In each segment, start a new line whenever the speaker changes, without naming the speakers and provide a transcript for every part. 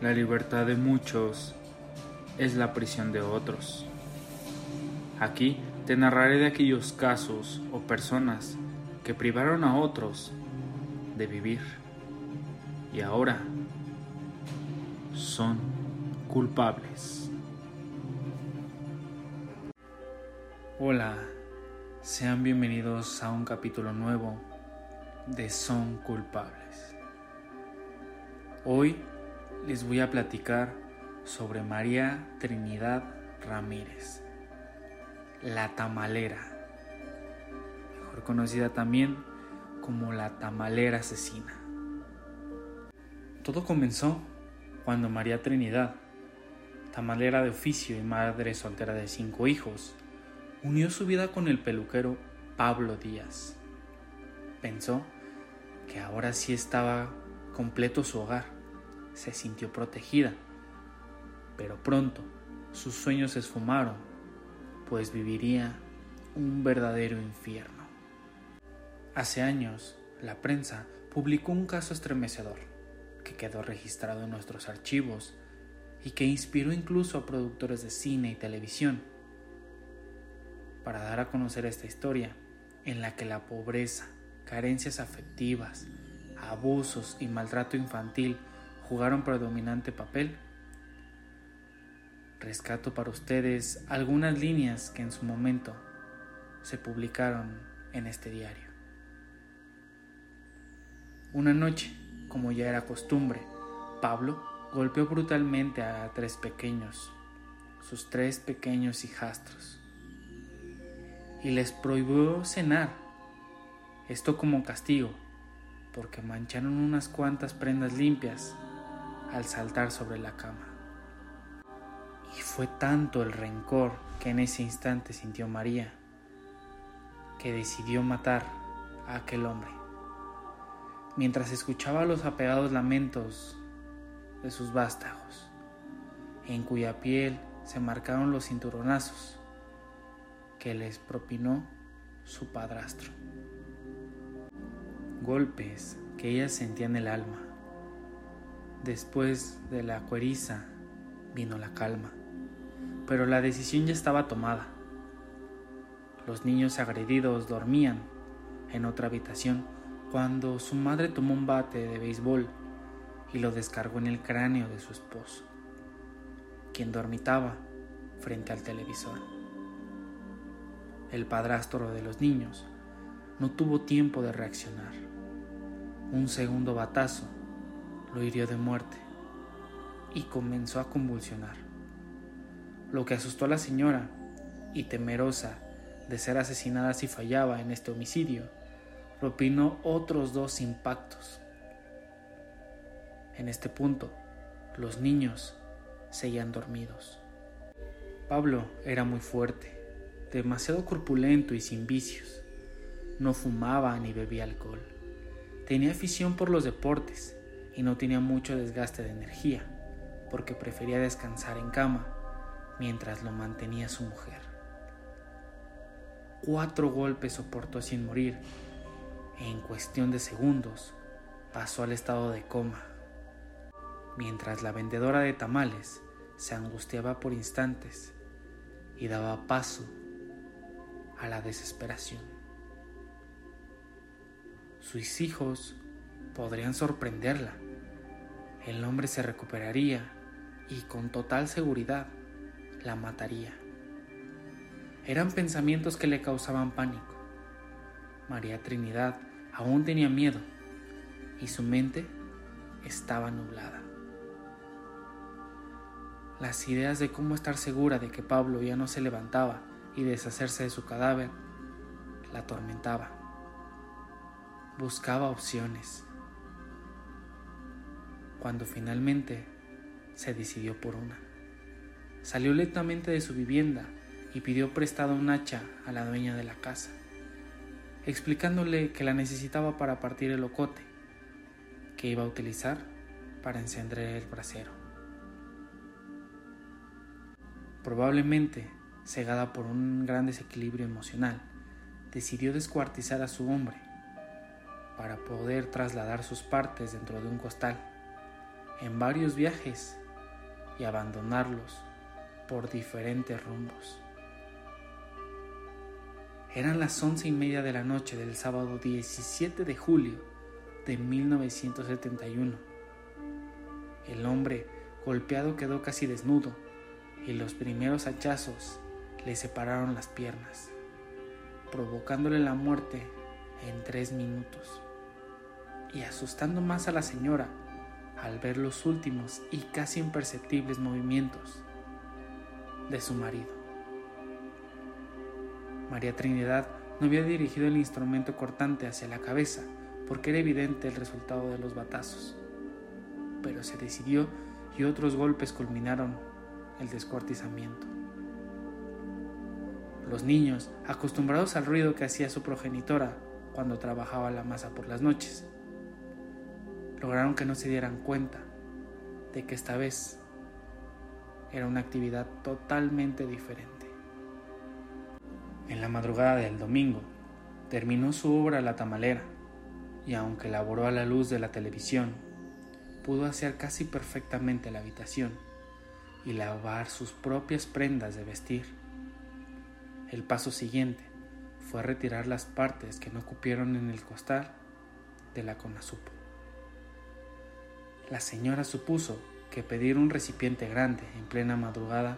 La libertad de muchos es la prisión de otros. Aquí te narraré de aquellos casos o personas que privaron a otros de vivir y ahora son culpables. Hola, sean bienvenidos a un capítulo nuevo de Son culpables. Hoy les voy a platicar sobre María Trinidad Ramírez, la tamalera, mejor conocida también como la tamalera asesina. Todo comenzó cuando María Trinidad, tamalera de oficio y madre soltera de cinco hijos, unió su vida con el peluquero Pablo Díaz. Pensó que ahora sí estaba completo su hogar, se sintió protegida, pero pronto sus sueños se esfumaron, pues viviría un verdadero infierno. Hace años, la prensa publicó un caso estremecedor que quedó registrado en nuestros archivos y que inspiró incluso a productores de cine y televisión para dar a conocer esta historia en la que la pobreza, carencias afectivas, abusos y maltrato infantil jugaron predominante papel. Rescato para ustedes algunas líneas que en su momento se publicaron en este diario. Una noche, como ya era costumbre, Pablo golpeó brutalmente a tres pequeños, sus tres pequeños hijastros, y les prohibió cenar, esto como castigo, porque mancharon unas cuantas prendas limpias al saltar sobre la cama. Y fue tanto el rencor que en ese instante sintió María, que decidió matar a aquel hombre mientras escuchaba los apegados lamentos de sus vástagos, en cuya piel se marcaron los cinturonazos que les propinó su padrastro. Golpes que ella sentía en el alma. Después de la cueriza vino la calma, pero la decisión ya estaba tomada. Los niños agredidos dormían en otra habitación cuando su madre tomó un bate de béisbol y lo descargó en el cráneo de su esposo, quien dormitaba frente al televisor. El padrastro de los niños no tuvo tiempo de reaccionar. Un segundo batazo lo hirió de muerte y comenzó a convulsionar, lo que asustó a la señora y temerosa de ser asesinada si fallaba en este homicidio, propinó otros dos impactos. En este punto, los niños seguían dormidos. Pablo era muy fuerte, demasiado corpulento y sin vicios. No fumaba ni bebía alcohol. Tenía afición por los deportes y no tenía mucho desgaste de energía, porque prefería descansar en cama mientras lo mantenía su mujer. Cuatro golpes soportó sin morir en cuestión de segundos pasó al estado de coma, mientras la vendedora de tamales se angustiaba por instantes y daba paso a la desesperación. Sus hijos podrían sorprenderla. El hombre se recuperaría y con total seguridad la mataría. Eran pensamientos que le causaban pánico. María Trinidad aún tenía miedo y su mente estaba nublada. Las ideas de cómo estar segura de que Pablo ya no se levantaba y deshacerse de su cadáver la atormentaba. Buscaba opciones. Cuando finalmente se decidió por una. Salió lentamente de su vivienda y pidió prestada un hacha a la dueña de la casa explicándole que la necesitaba para partir el ocote, que iba a utilizar para encender el brasero. Probablemente, cegada por un gran desequilibrio emocional, decidió descuartizar a su hombre para poder trasladar sus partes dentro de un costal en varios viajes y abandonarlos por diferentes rumbos. Eran las once y media de la noche del sábado 17 de julio de 1971. El hombre golpeado quedó casi desnudo y los primeros hachazos le separaron las piernas, provocándole la muerte en tres minutos y asustando más a la señora al ver los últimos y casi imperceptibles movimientos de su marido. María Trinidad no había dirigido el instrumento cortante hacia la cabeza porque era evidente el resultado de los batazos, pero se decidió y otros golpes culminaron el descuartizamiento. Los niños, acostumbrados al ruido que hacía su progenitora cuando trabajaba la masa por las noches, lograron que no se dieran cuenta de que esta vez era una actividad totalmente diferente. En la madrugada del domingo terminó su obra La Tamalera y aunque laboró a la luz de la televisión, pudo hacer casi perfectamente la habitación y lavar sus propias prendas de vestir. El paso siguiente fue retirar las partes que no cupieron en el costal de la conasupo. La señora supuso que pedir un recipiente grande en plena madrugada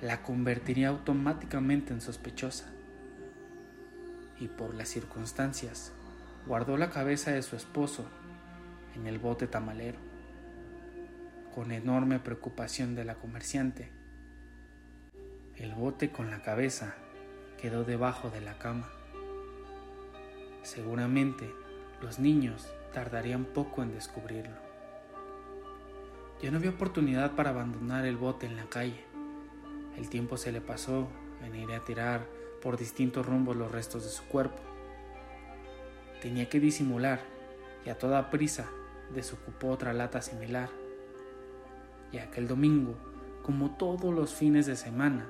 la convertiría automáticamente en sospechosa. Y por las circunstancias, guardó la cabeza de su esposo en el bote tamalero. Con enorme preocupación de la comerciante, el bote con la cabeza quedó debajo de la cama. Seguramente los niños tardarían poco en descubrirlo. Ya no había oportunidad para abandonar el bote en la calle. El tiempo se le pasó en ir a tirar por distintos rumbos los restos de su cuerpo. Tenía que disimular y a toda prisa desocupó otra lata similar. Y aquel domingo, como todos los fines de semana,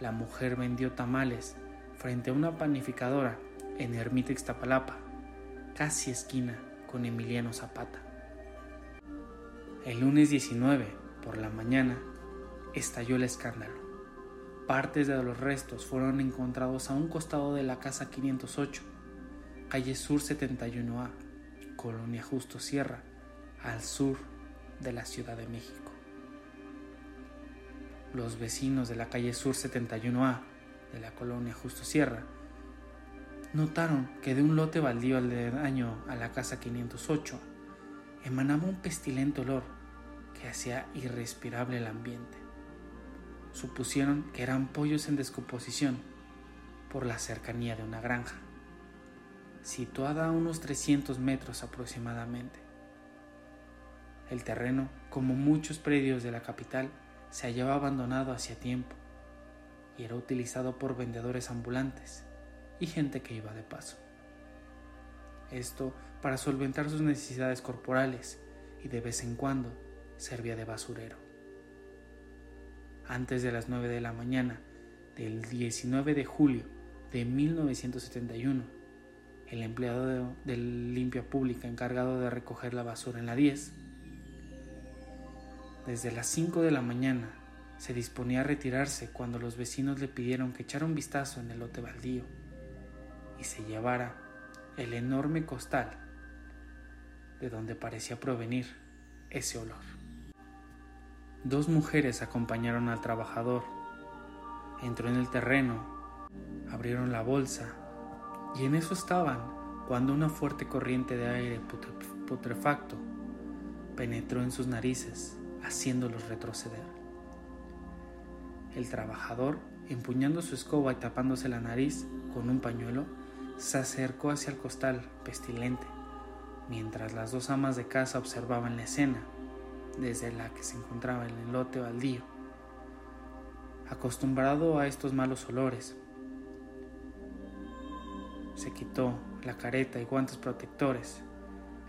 la mujer vendió tamales frente a una panificadora en Ermita Ixtapalapa, casi esquina con Emiliano Zapata. El lunes 19, por la mañana, estalló el escándalo. Partes de los restos fueron encontrados a un costado de la casa 508, calle Sur 71A, Colonia Justo Sierra, al sur de la Ciudad de México. Los vecinos de la calle Sur 71A de la Colonia Justo Sierra notaron que de un lote baldío daño a la casa 508 emanaba un pestilente olor que hacía irrespirable el ambiente. Supusieron que eran pollos en descomposición por la cercanía de una granja, situada a unos 300 metros aproximadamente. El terreno, como muchos predios de la capital, se hallaba abandonado hacía tiempo y era utilizado por vendedores ambulantes y gente que iba de paso. Esto para solventar sus necesidades corporales y de vez en cuando servía de basurero. Antes de las 9 de la mañana del 19 de julio de 1971, el empleado de, limpia pública encargado de recoger la basura en la 10, desde las 5 de la mañana se disponía a retirarse cuando los vecinos le pidieron que echara un vistazo en el lote baldío y se llevara el enorme costal de donde parecía provenir ese olor. Dos mujeres acompañaron al trabajador. Entró en el terreno, abrieron la bolsa y en eso estaban cuando una fuerte corriente de aire putrefacto penetró en sus narices, haciéndolos retroceder. El trabajador, empuñando su escoba y tapándose la nariz con un pañuelo, se acercó hacia el costal pestilente mientras las dos amas de casa observaban la escena desde la que se encontraba el elote baldío. Acostumbrado a estos malos olores, se quitó la careta y guantes protectores.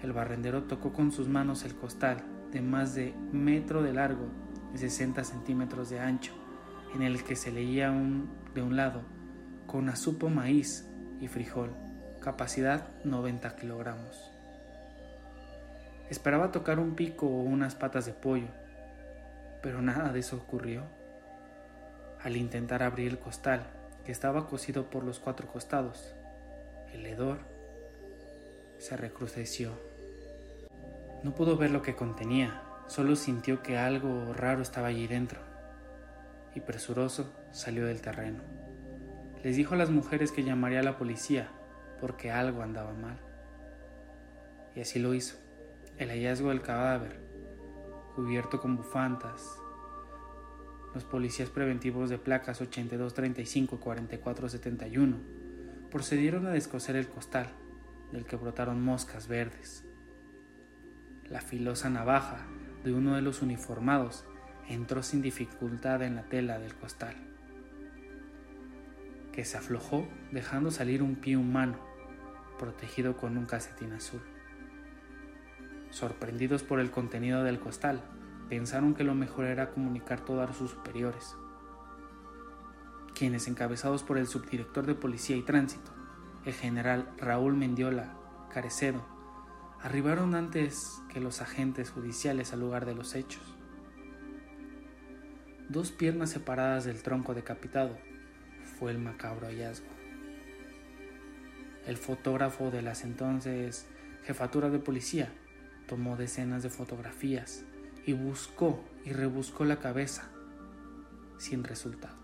El barrendero tocó con sus manos el costal de más de metro de largo y 60 centímetros de ancho, en el que se leía un, de un lado con azupo maíz y frijol, capacidad 90 kilogramos. Esperaba tocar un pico o unas patas de pollo, pero nada de eso ocurrió. Al intentar abrir el costal, que estaba cosido por los cuatro costados, el hedor se recrudeció. No pudo ver lo que contenía, solo sintió que algo raro estaba allí dentro, y presuroso salió del terreno. Les dijo a las mujeres que llamaría a la policía porque algo andaba mal. Y así lo hizo. El hallazgo del cadáver, cubierto con bufantas, los policías preventivos de placas 8235 y 4471 procedieron a descoser el costal, del que brotaron moscas verdes. La filosa navaja de uno de los uniformados entró sin dificultad en la tela del costal, que se aflojó dejando salir un pie humano, protegido con un casetín azul. Sorprendidos por el contenido del costal, pensaron que lo mejor era comunicar todo a sus superiores, quienes, encabezados por el subdirector de Policía y Tránsito, el general Raúl Mendiola Carecedo, arribaron antes que los agentes judiciales al lugar de los hechos. Dos piernas separadas del tronco decapitado fue el macabro hallazgo. El fotógrafo de las entonces jefatura de policía tomó decenas de fotografías y buscó y rebuscó la cabeza sin resultado.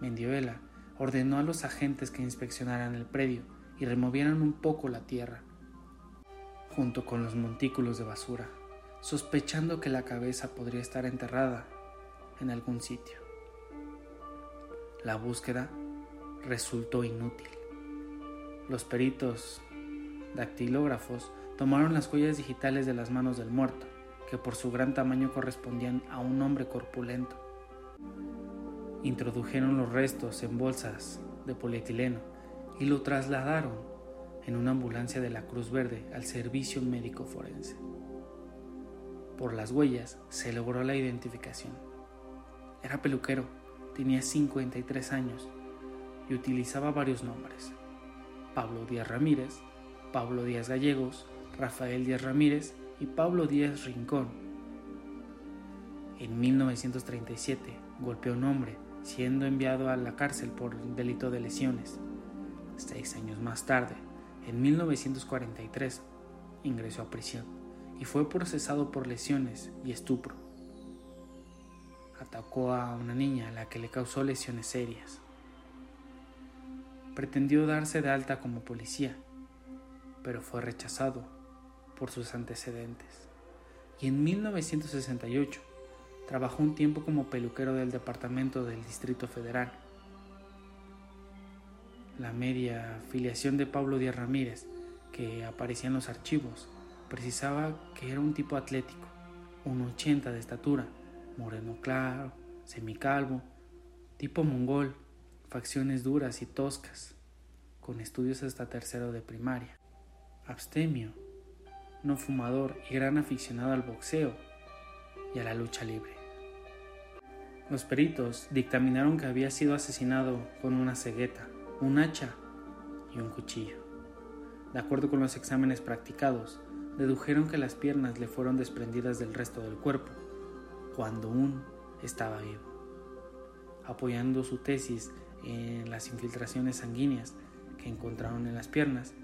Mendiola ordenó a los agentes que inspeccionaran el predio y removieran un poco la tierra, junto con los montículos de basura, sospechando que la cabeza podría estar enterrada en algún sitio. La búsqueda resultó inútil. Los peritos dactilógrafos tomaron las huellas digitales de las manos del muerto, que por su gran tamaño correspondían a un hombre corpulento. Introdujeron los restos en bolsas de polietileno y lo trasladaron en una ambulancia de la Cruz Verde al servicio médico forense. Por las huellas se logró la identificación. Era peluquero, tenía 53 años y utilizaba varios nombres. Pablo Díaz Ramírez, Pablo Díaz Gallegos, Rafael Díaz Ramírez y Pablo Díaz Rincón. En 1937 golpeó a un hombre, siendo enviado a la cárcel por delito de lesiones. Seis años más tarde, en 1943, ingresó a prisión y fue procesado por lesiones y estupro. Atacó a una niña a la que le causó lesiones serias. Pretendió darse de alta como policía, pero fue rechazado por sus antecedentes. Y en 1968 trabajó un tiempo como peluquero del Departamento del Distrito Federal. La media filiación de Pablo Díaz Ramírez, que aparecía en los archivos, precisaba que era un tipo atlético, un 80 de estatura, moreno claro, semicalvo, tipo mongol, facciones duras y toscas, con estudios hasta tercero de primaria, abstemio, no fumador y gran aficionado al boxeo y a la lucha libre. Los peritos dictaminaron que había sido asesinado con una cegueta, un hacha y un cuchillo. De acuerdo con los exámenes practicados, dedujeron que las piernas le fueron desprendidas del resto del cuerpo, cuando aún estaba vivo. Apoyando su tesis en las infiltraciones sanguíneas que encontraron en las piernas,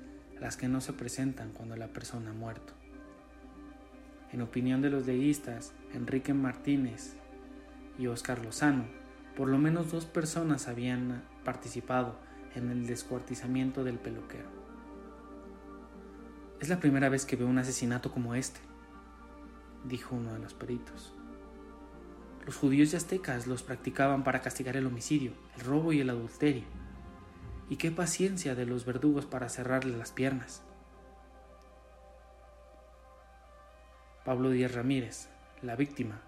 las que no se presentan cuando la persona ha muerto. En opinión de los leguistas, Enrique Martínez y Oscar Lozano, por lo menos dos personas habían participado en el descuartizamiento del peluquero. Es la primera vez que veo un asesinato como este, dijo uno de los peritos. Los judíos y aztecas los practicaban para castigar el homicidio, el robo y el adulterio. Y qué paciencia de los verdugos para cerrarle las piernas. Pablo Díaz Ramírez, la víctima,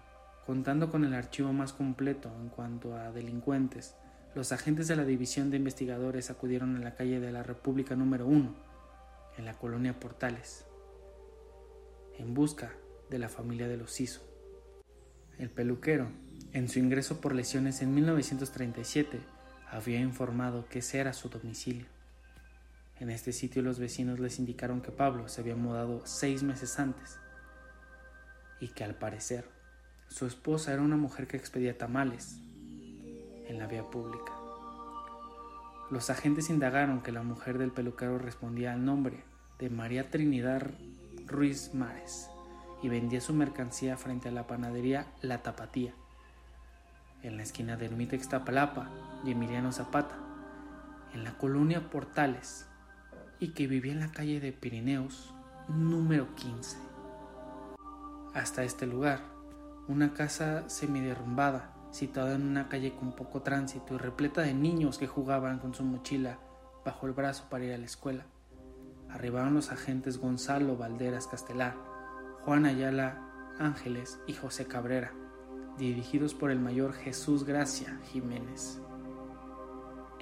contando con el archivo más completo en cuanto a delincuentes, los agentes de la División de Investigadores acudieron a la calle de la República número 1, en la colonia Portales, en busca de la familia de los Ciso. El peluquero, en su ingreso por lesiones en 1937, había informado que ese era su domicilio. En este sitio los vecinos les indicaron que Pablo se había mudado seis meses antes y que al parecer su esposa era una mujer que expedía tamales en la vía pública. Los agentes indagaron que la mujer del peluquero respondía al nombre de María Trinidad Ruiz Mares y vendía su mercancía frente a la panadería La Tapatía, en la esquina de Ermita Ixtapalapa y Emiliano Zapata, en la colonia Portales, y que vivía en la calle de Pirineos número 15. Hasta este lugar, una casa semiderrumbada, situada en una calle con poco tránsito y repleta de niños que jugaban con su mochila bajo el brazo para ir a la escuela. Arribaron los agentes Gonzalo Valderas Castelar, Juan Ayala Ángeles y José Cabrera, dirigidos por el mayor Jesús Gracia Jiménez.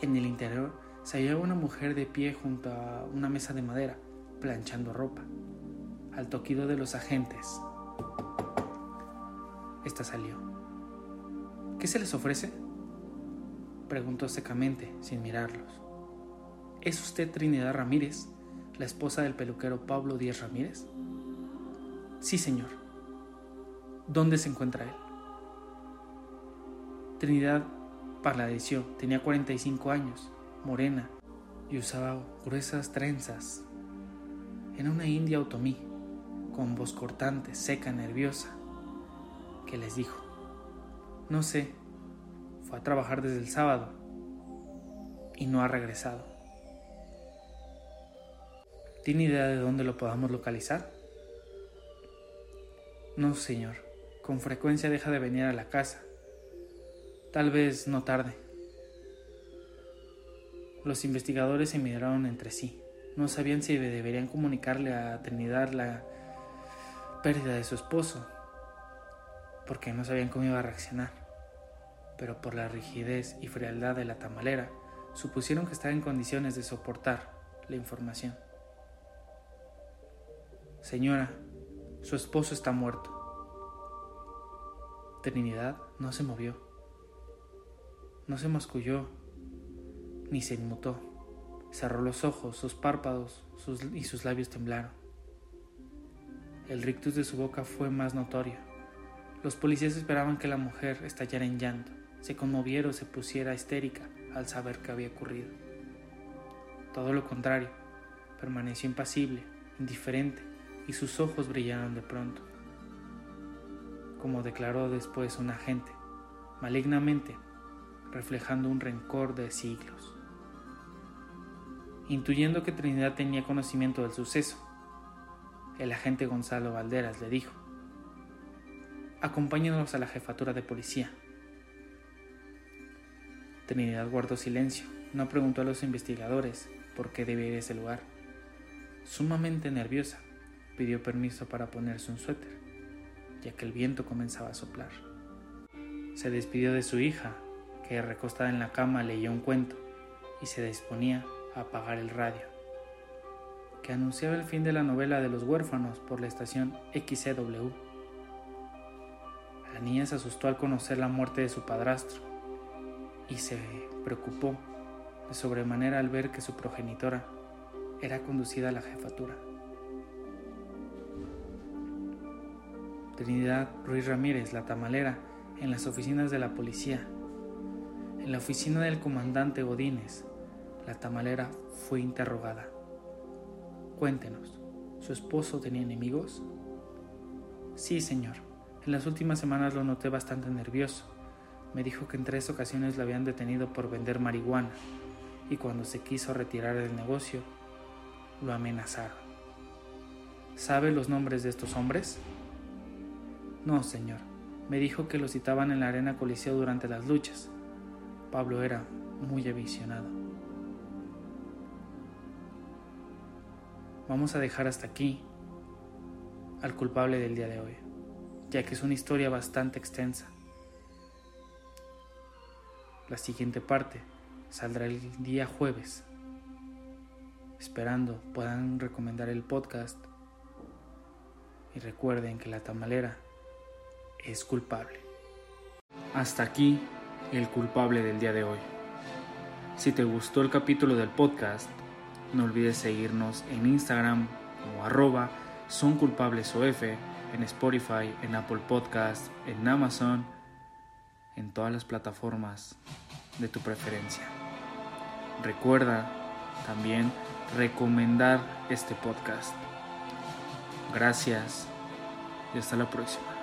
En el interior se hallaba una mujer de pie junto a una mesa de madera, planchando ropa. Al toquido de los agentes, esta salió. ¿Qué se les ofrece? Preguntó secamente, sin mirarlos. ¿Es usted Trinidad Ramírez, la esposa del peluquero Pablo Díaz Ramírez? Sí, señor. ¿Dónde se encuentra él? Trinidad parladeció, tenía 45 años morena y usaba gruesas trenzas. Era una india otomí, con voz cortante, seca, nerviosa, que les dijo, no sé, fue a trabajar desde el sábado y no ha regresado. ¿Tiene idea de dónde lo podamos localizar? No, señor. Con frecuencia deja de venir a la casa. Tal vez no tarde. Los investigadores se miraron entre sí. No sabían si deberían comunicarle a Trinidad la pérdida de su esposo, porque no sabían cómo iba a reaccionar. Pero por la rigidez y frialdad de la tamalera, supusieron que estaba en condiciones de soportar la información. Señora, su esposo está muerto. Trinidad no se movió. No se masculló ni se inmutó. Cerró los ojos, sus párpados y sus labios temblaron. El rictus de su boca fue más notorio. Los policías esperaban que la mujer estallara en llanto, se conmoviera o se pusiera histérica al saber qué había ocurrido. Todo lo contrario, permaneció impasible, indiferente, y sus ojos brillaron de pronto. Como declaró después un agente, malignamente, reflejando un rencor de siglos. Intuyendo que Trinidad tenía conocimiento del suceso, el agente Gonzalo Valderas le dijo, acompáñenos a la jefatura de policía. Trinidad guardó silencio, no preguntó a los investigadores por qué debía ir a ese lugar. Sumamente nerviosa, pidió permiso para ponerse un suéter, ya que el viento comenzaba a soplar. Se despidió de su hija, que recostada en la cama leyó un cuento y se disponía apagar el radio, que anunciaba el fin de la novela de los huérfanos por la estación XCW. La niña se asustó al conocer la muerte de su padrastro y se preocupó de sobremanera al ver que su progenitora era conducida a la jefatura. Trinidad Ruiz Ramírez, la tamalera, en las oficinas de la policía, en la oficina del comandante Godínez, la tamalera fue interrogada. Cuéntenos, ¿su esposo tenía enemigos? Sí, señor. En las últimas semanas lo noté bastante nervioso. Me dijo que en tres ocasiones lo habían detenido por vender marihuana y cuando se quiso retirar del negocio, lo amenazaron. ¿Sabe los nombres de estos hombres? No, señor. Me dijo que lo citaban en la arena coliseo durante las luchas. Pablo era muy avisionado. vamos a dejar hasta aquí al culpable del día de hoy, ya que es una historia bastante extensa. La siguiente parte saldrá el día jueves, esperando puedan recomendar el podcast y recuerden que la tamalera es culpable. Hasta aquí el culpable del día de hoy. Si te gustó el capítulo del podcast, No olvides seguirnos en Instagram como arroba son culpables en Spotify, en Apple Podcast, en Amazon, en todas las plataformas de tu preferencia. Recuerda también recomendar este podcast. Gracias y hasta la próxima.